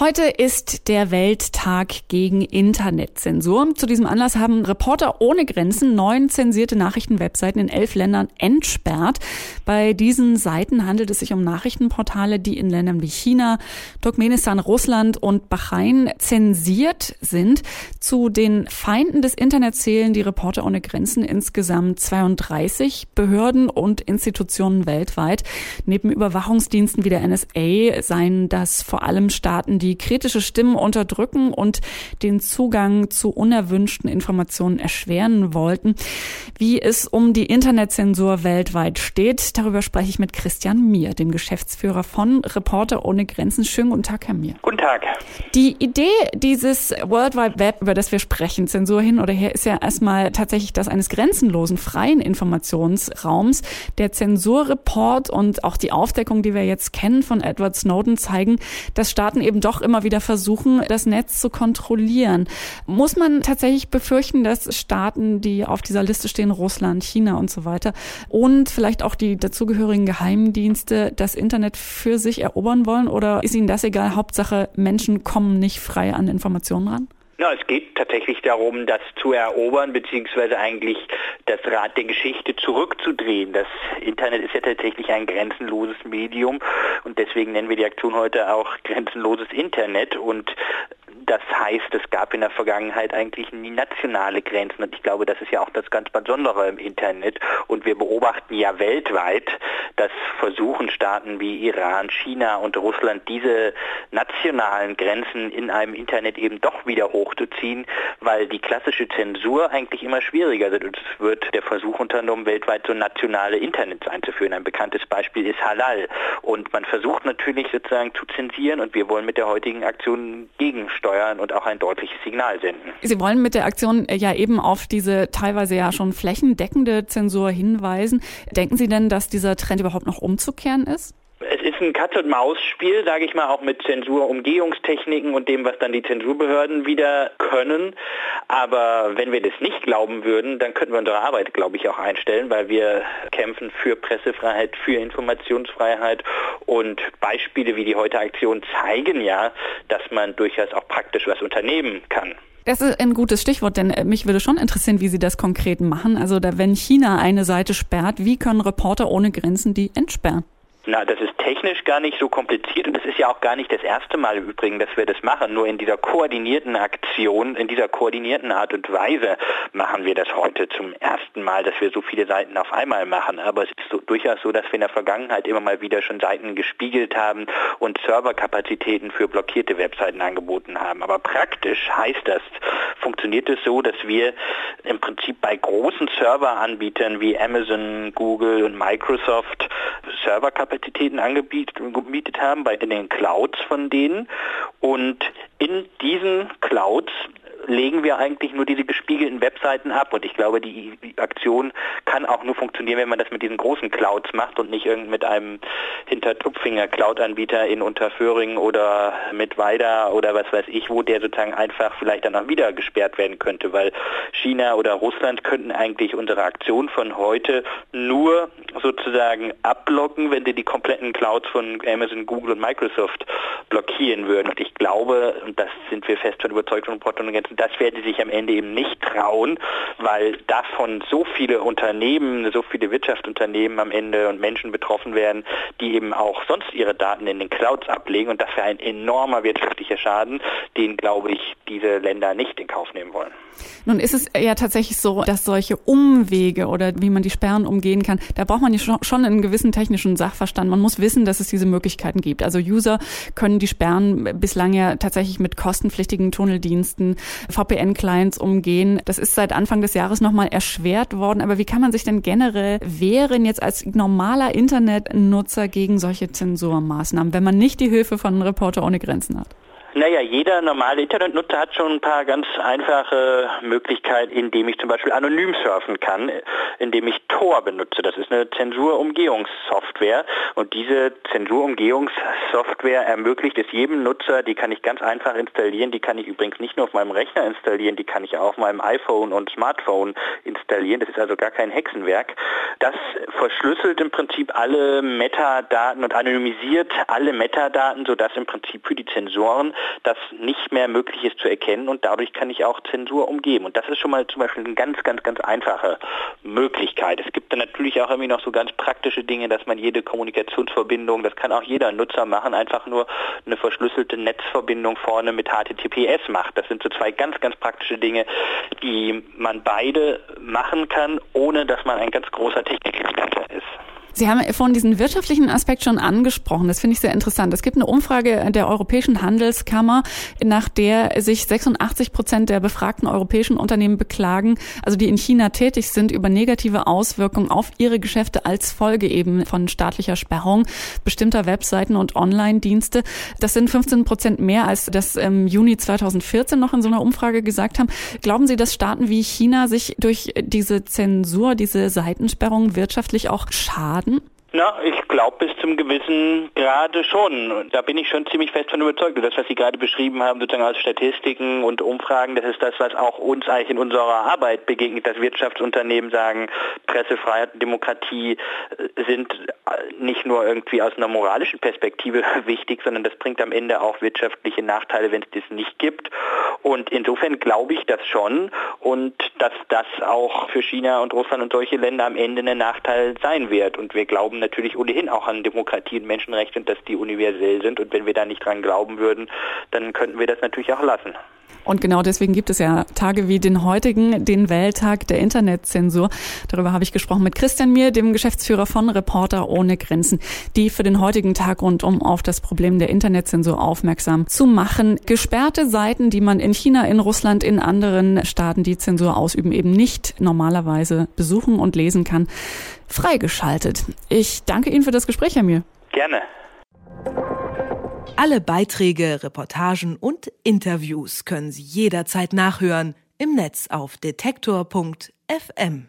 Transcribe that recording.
Heute ist der Welttag gegen Internetzensur. Zu diesem Anlass haben Reporter ohne Grenzen neun zensierte Nachrichtenwebseiten in elf Ländern entsperrt. Bei diesen Seiten handelt es sich um Nachrichtenportale, die in Ländern wie China, Turkmenistan, Russland und Bahrain zensiert sind. Zu den Feinden des Internets zählen die Reporter ohne Grenzen insgesamt 32 Behörden und Institutionen weltweit. Neben Überwachungsdiensten wie der NSA seien das vor allem Staaten, die kritische Stimmen unterdrücken und den Zugang zu unerwünschten Informationen erschweren wollten. Wie es um die Internetzensur weltweit steht, darüber spreche ich mit Christian Mier, dem Geschäftsführer von Reporter ohne Grenzen. Schönen guten Tag, Herr Mier. Guten Tag. Die Idee dieses World Wide Web, über das wir sprechen, Zensur hin oder her, ist ja erstmal tatsächlich das eines grenzenlosen, freien Informationsraums. Der Zensurreport und auch die Aufdeckung, die wir jetzt kennen von Edward Snowden, zeigen, dass Staaten eben doch immer wieder versuchen, das Netz zu kontrollieren. Muss man tatsächlich befürchten, dass Staaten, die auf dieser Liste stehen, Russland, China und so weiter, und vielleicht auch die dazugehörigen Geheimdienste das Internet für sich erobern wollen? Oder ist Ihnen das egal? Hauptsache, Menschen kommen nicht frei an Informationen ran? Ja, es geht tatsächlich darum, das zu erobern, beziehungsweise eigentlich das Rad der Geschichte zurückzudrehen. Das Internet ist ja tatsächlich ein grenzenloses Medium und deswegen nennen wir die Aktion heute auch grenzenloses Internet und das heißt, es gab in der Vergangenheit eigentlich nie nationale Grenzen. Und ich glaube, das ist ja auch das ganz Besondere im Internet. Und wir beobachten ja weltweit, dass versuchen Staaten wie Iran, China und Russland diese nationalen Grenzen in einem Internet eben doch wieder hochzuziehen, weil die klassische Zensur eigentlich immer schwieriger wird. Und es wird der Versuch unternommen, weltweit so nationale Internets einzuführen. Ein bekanntes Beispiel ist Halal. Und man versucht natürlich sozusagen zu zensieren. Und wir wollen mit der heutigen Aktion gegensteuern steuern und auch ein deutliches Signal senden. Sie wollen mit der Aktion äh, ja eben auf diese teilweise ja schon flächendeckende Zensur hinweisen. Denken Sie denn, dass dieser Trend überhaupt noch umzukehren ist? Ist ein Katz-und-Maus-Spiel, sage ich mal, auch mit Zensurumgehungstechniken und dem, was dann die Zensurbehörden wieder können. Aber wenn wir das nicht glauben würden, dann könnten wir unsere Arbeit, glaube ich, auch einstellen, weil wir kämpfen für Pressefreiheit, für Informationsfreiheit und Beispiele wie die heute Aktion zeigen ja, dass man durchaus auch praktisch was unternehmen kann. Das ist ein gutes Stichwort, denn äh, mich würde schon interessieren, wie Sie das konkret machen. Also da, wenn China eine Seite sperrt, wie können Reporter ohne Grenzen die entsperren? Na, das ist technisch gar nicht so kompliziert und es ist ja auch gar nicht das erste Mal im Übrigen, dass wir das machen. Nur in dieser koordinierten Aktion, in dieser koordinierten Art und Weise machen wir das heute zum ersten Mal, dass wir so viele Seiten auf einmal machen. Aber es ist so, durchaus so, dass wir in der Vergangenheit immer mal wieder schon Seiten gespiegelt haben und Serverkapazitäten für blockierte Webseiten angeboten haben. Aber praktisch heißt das, funktioniert es so, dass wir im Prinzip bei großen Serveranbietern wie Amazon, Google und Microsoft Serverkapazitäten angebietet haben bei den Clouds von denen. Und in diesen Clouds legen wir eigentlich nur diese gespiegelten Webseiten ab. Und ich glaube, die Aktion kann auch nur funktionieren, wenn man das mit diesen großen Clouds macht und nicht irgend mit einem Hintertupfinger Cloud-Anbieter in Unterföhring oder mit Weida oder was weiß ich, wo der sozusagen einfach vielleicht dann auch wieder gesperrt werden könnte, weil China oder Russland könnten eigentlich unsere Aktion von heute nur sozusagen abblocken, wenn sie die kompletten Clouds von Amazon, Google und Microsoft blockieren würden. Und ich glaube, und das sind wir fest von überzeugt von Porto und das werden sie sich am Ende eben nicht trauen, weil davon so viele Unternehmen, so viele Wirtschaftsunternehmen am Ende und Menschen betroffen werden, die eben auch sonst ihre Daten in den Clouds ablegen und das wäre ein enormer wirtschaftlicher Schaden, den, glaube ich, diese Länder nicht in Kauf nehmen wollen. Nun ist es ja tatsächlich so, dass solche Umwege oder wie man die Sperren umgehen kann, da braucht man ja schon einen gewissen technischen Sachverstand. Man muss wissen, dass es diese Möglichkeiten gibt. Also User können die Sperren bislang ja tatsächlich mit kostenpflichtigen Tunneldiensten, VPN-Clients umgehen. Das ist seit Anfang des Jahres nochmal erschwert worden. Aber wie kann man sich denn generell wehren jetzt als normaler Internetnutzer gegen solche Zensurmaßnahmen, wenn man nicht die Hilfe von Reporter ohne Grenzen hat? Naja, jeder normale Internetnutzer hat schon ein paar ganz einfache Möglichkeiten, indem ich zum Beispiel anonym surfen kann, indem ich Tor benutze. Das ist eine Zensurumgehungssoftware und diese Zensurumgehungssoftware ermöglicht es jedem Nutzer, die kann ich ganz einfach installieren, die kann ich übrigens nicht nur auf meinem Rechner installieren, die kann ich auch auf meinem iPhone und Smartphone installieren. Das ist also gar kein Hexenwerk. Das verschlüsselt im Prinzip alle Metadaten und anonymisiert alle Metadaten, sodass im Prinzip für die Zensoren das nicht mehr möglich ist zu erkennen und dadurch kann ich auch Zensur umgeben. Und das ist schon mal zum Beispiel eine ganz, ganz, ganz einfache Möglichkeit. Es gibt dann natürlich auch irgendwie noch so ganz praktische Dinge, dass man jede Kommunikationsverbindung, das kann auch jeder Nutzer machen, einfach nur eine verschlüsselte Netzverbindung vorne mit HTTPS macht. Das sind so zwei ganz, ganz praktische Dinge, die man beide machen kann, ohne dass man ein ganz großer Technikexperte ist. Sie haben vorhin diesen wirtschaftlichen Aspekt schon angesprochen. Das finde ich sehr interessant. Es gibt eine Umfrage der Europäischen Handelskammer, nach der sich 86 Prozent der befragten europäischen Unternehmen beklagen, also die in China tätig sind, über negative Auswirkungen auf ihre Geschäfte als Folge eben von staatlicher Sperrung bestimmter Webseiten und Online-Dienste. Das sind 15 Prozent mehr, als das im Juni 2014 noch in so einer Umfrage gesagt haben. Glauben Sie, dass Staaten wie China sich durch diese Zensur, diese Seitensperrung wirtschaftlich auch schaden? Werden? Na, ich glaube bis zum gewissen Grade schon. Da bin ich schon ziemlich fest von überzeugt. Das, was Sie gerade beschrieben haben, sozusagen aus Statistiken und Umfragen, das ist das, was auch uns eigentlich in unserer Arbeit begegnet, dass Wirtschaftsunternehmen sagen, Pressefreiheit und Demokratie äh, sind äh, nicht nur irgendwie aus einer moralischen Perspektive wichtig, sondern das bringt am Ende auch wirtschaftliche Nachteile, wenn es das nicht gibt. Und insofern glaube ich das schon und dass das auch für China und Russland und solche Länder am Ende ein Nachteil sein wird. Und wir glauben natürlich ohnehin auch an Demokratie und Menschenrechte und dass die universell sind. Und wenn wir da nicht dran glauben würden, dann könnten wir das natürlich auch lassen. Und genau deswegen gibt es ja Tage wie den heutigen, den Welttag der Internetzensur. Darüber habe ich gesprochen mit Christian Mier, dem Geschäftsführer von Reporter ohne Grenzen, die für den heutigen Tag rund um auf das Problem der Internetzensur aufmerksam zu machen. Gesperrte Seiten, die man in China, in Russland, in anderen Staaten, die Zensur ausüben, eben nicht normalerweise besuchen und lesen kann, freigeschaltet. Ich danke Ihnen für das Gespräch, Herr Mier. Gerne. Alle Beiträge, Reportagen und Interviews können Sie jederzeit nachhören im Netz auf detektor.fm.